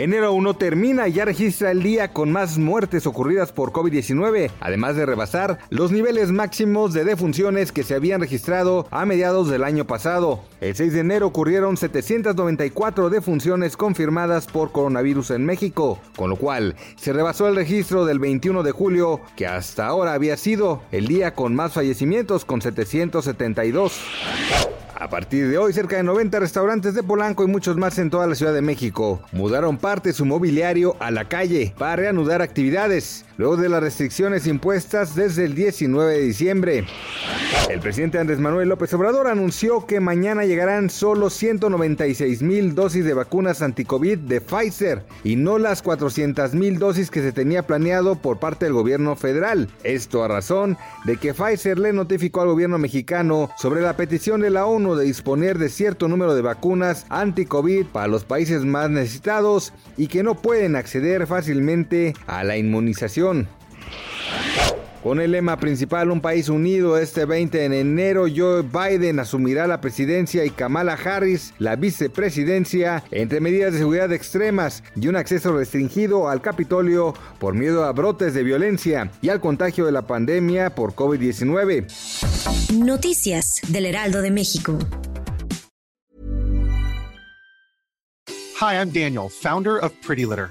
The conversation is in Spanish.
Enero 1 termina y ya registra el día con más muertes ocurridas por COVID-19, además de rebasar los niveles máximos de defunciones que se habían registrado a mediados del año pasado. El 6 de enero ocurrieron 794 defunciones confirmadas por coronavirus en México, con lo cual se rebasó el registro del 21 de julio, que hasta ahora había sido el día con más fallecimientos con 772. Partir de hoy, cerca de 90 restaurantes de Polanco y muchos más en toda la Ciudad de México mudaron parte de su mobiliario a la calle para reanudar actividades, luego de las restricciones impuestas desde el 19 de diciembre. El presidente Andrés Manuel López Obrador anunció que mañana llegarán solo 196 mil dosis de vacunas anticovid de Pfizer y no las 400 mil dosis que se tenía planeado por parte del gobierno federal. Esto a razón de que Pfizer le notificó al gobierno mexicano sobre la petición de la ONU de disponer de cierto número de vacunas anti-COVID para los países más necesitados y que no pueden acceder fácilmente a la inmunización. Con el lema principal Un país unido, este 20 de enero Joe Biden asumirá la presidencia y Kamala Harris la vicepresidencia entre medidas de seguridad extremas y un acceso restringido al Capitolio por miedo a brotes de violencia y al contagio de la pandemia por COVID-19. Noticias del Heraldo de México. Hi, I'm Daniel, founder of Pretty Litter.